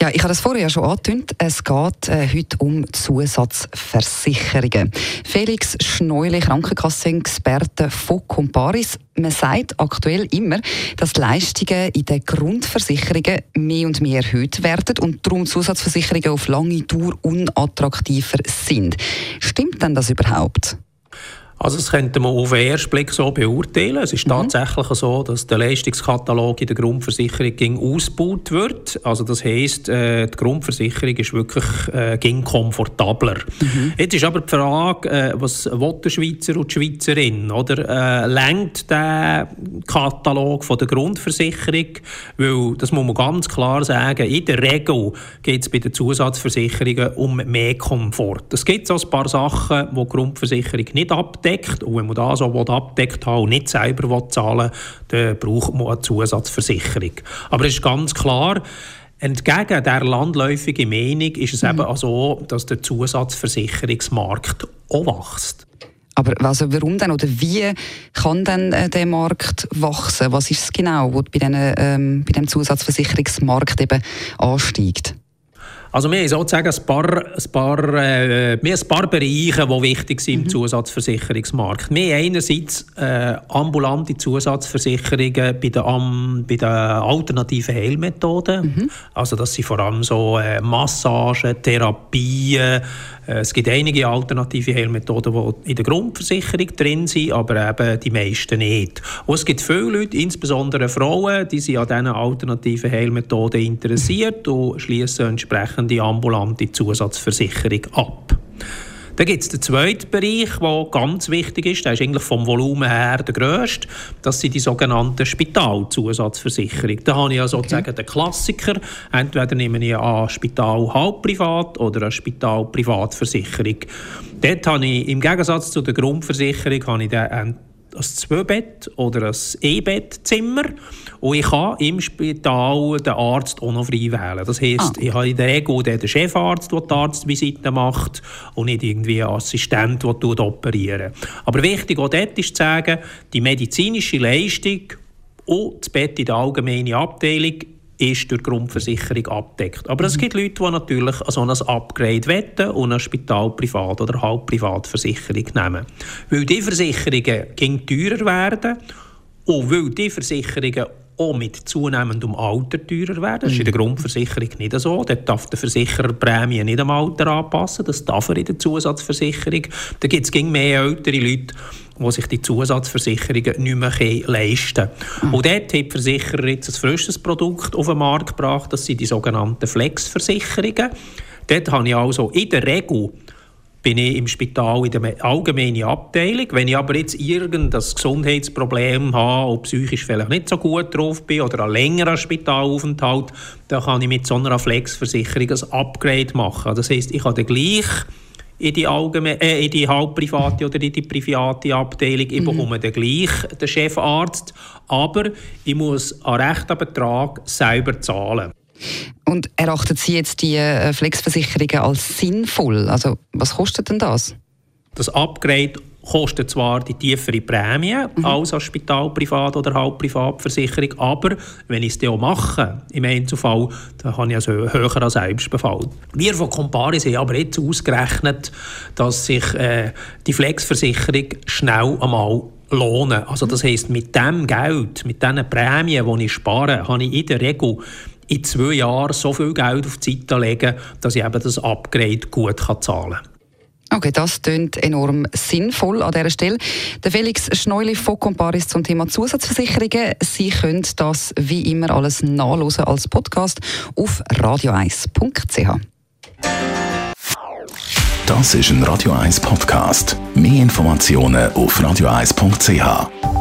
ja, ich habe das vorher ja schon angetönt. Es geht äh, heute um Zusatzversicherungen. Felix Schneuli, Krankenkassenexperte von Comparis. Man sagt aktuell immer, dass Leistungen in den Grundversicherungen mehr und mehr erhöht werden und darum Zusatzversicherungen auf lange Dauer unattraktiver sind. Stimmt denn das überhaupt? Also das könnte man auf den ersten Blick so beurteilen. Es ist mhm. tatsächlich so, dass der Leistungskatalog in der Grundversicherung ging ausgebaut wird. Also das heisst, äh, die Grundversicherung ist wirklich äh, ging komfortabler. Mhm. Jetzt ist aber die Frage, äh, was will der Schweizer und die Schweizerin? Oder äh, lenkt der Katalog von der Grundversicherung? Weil, das muss man ganz klar sagen, in der Regel geht es bei den Zusatzversicherungen um mehr Komfort. Es gibt so ein paar Sachen, die die Grundversicherung nicht abdeckt abdeckt. Und wenn man das so abdeckt hat und nicht selber zahlen will, dann braucht man eine Zusatzversicherung. Aber es ist ganz klar, Entgegen der landläufigen Meinung ist es mhm. eben auch so, dass der Zusatzversicherungsmarkt auch wächst. Aber also warum denn oder wie kann denn äh, der Markt wachsen? Was ist es genau, was bei, diesen, ähm, bei dem Zusatzversicherungsmarkt eben ansteigt? Also wir haben sozusagen ein paar, ein paar, äh, ein paar Bereiche, die wichtig sind im mhm. Zusatzversicherungsmarkt. Wir haben einerseits äh, ambulante Zusatzversicherungen bei den, um, bei den alternativen Heilmethoden. Mhm. Also das sind vor allem so äh, Massagen, Therapien, äh, es gibt einige alternative Heilmethoden, die in der Grundversicherung drin sind, aber eben die meisten nicht. Und es gibt viele Leute, insbesondere Frauen, die sind an diesen alternativen Heilmethoden interessiert und schließen entsprechend die ambulante Zusatzversicherung ab. Dann gibt es den zweiten Bereich, der ganz wichtig ist. Der ist eigentlich vom Volumen her der grösste. Das sind die sogenannten Spitalzusatzversicherungen. Da habe ich ja sozusagen okay. den Klassiker. Entweder nehme ich an Spital halbprivat oder eine Spital-Privatversicherung. Dort habe ich im Gegensatz zu der Grundversicherung habe ich den ein Zwei-Bett- oder ein E-Bettzimmer. Und ich kann im Spital den Arzt auch noch frei wählen. Das heisst, ah. ich habe in der Regel den Chefarzt, der die Arztvisite macht, und nicht irgendwie einen Assistent, der operiert. Aber wichtig auch dort ist zu sagen, die medizinische Leistung und das Bett in der allgemeinen Abteilung ist durch die Grundversicherung abdeckt. Aber mhm. es gibt Leute, die natürlich so ein Upgrade wetten und eine Spitalprivat- oder Halbprivatversicherung nehmen. Weil die Versicherungen gegen teurer werden und weil die Versicherungen auch mit zunehmendem Alter teurer werden. Das ist in der mhm. Grundversicherung nicht so. Dort darf der Versicherer die Prämie nicht am Alter anpassen. Das darf er in der Zusatzversicherung. Da gibt es mehr ältere Leute, die sich die Zusatzversicherungen nicht mehr leisten können. Mhm. Und dort hat die Versicherer jetzt ein frisches Produkt auf den Markt gebracht. Das sind die sogenannten Flexversicherungen. Dort habe ich also in der Regel bin ich im Spital in der allgemeinen Abteilung. Wenn ich aber jetzt irgendein Gesundheitsproblem habe und psychisch vielleicht nicht so gut drauf bin oder einen längeren Spitalaufenthalt, dann kann ich mit so einer Flexversicherung ein Upgrade machen. Das heisst, ich habe gleich in die, allgemeine, äh, in die halbprivate oder in die private Abteilung. Ich mhm. bekomme dann gleich den Chefarzt, aber ich muss einen rechten Betrag selber zahlen. Und erachten Sie jetzt die äh, Flexversicherungen als sinnvoll? Also was kostet denn das? Das Upgrade kostet zwar die tiefere Prämie mhm. als als Spital, Privat- oder Halbprivatversicherung, aber wenn ich es dann auch mache, im Einzelfall, dann habe ich also höher als Selbstbefall. Wir von Comparis haben aber jetzt ausgerechnet, dass sich äh, die Flexversicherung schnell einmal lohnen. Also das heisst, mit dem Geld, mit diesen Prämien, die ich spare, habe ich in der Regel in zwei Jahren so viel Geld auf die Seite legen, dass ich eben das Upgrade gut zahlen kann. Okay, das klingt enorm sinnvoll an dieser Stelle. Der Felix Schneuli von Comparis zum Thema Zusatzversicherungen. Sie können das wie immer alles nachlesen als Podcast auf radio1.ch. Das ist ein Radio 1 Podcast. Mehr Informationen auf radio1.ch.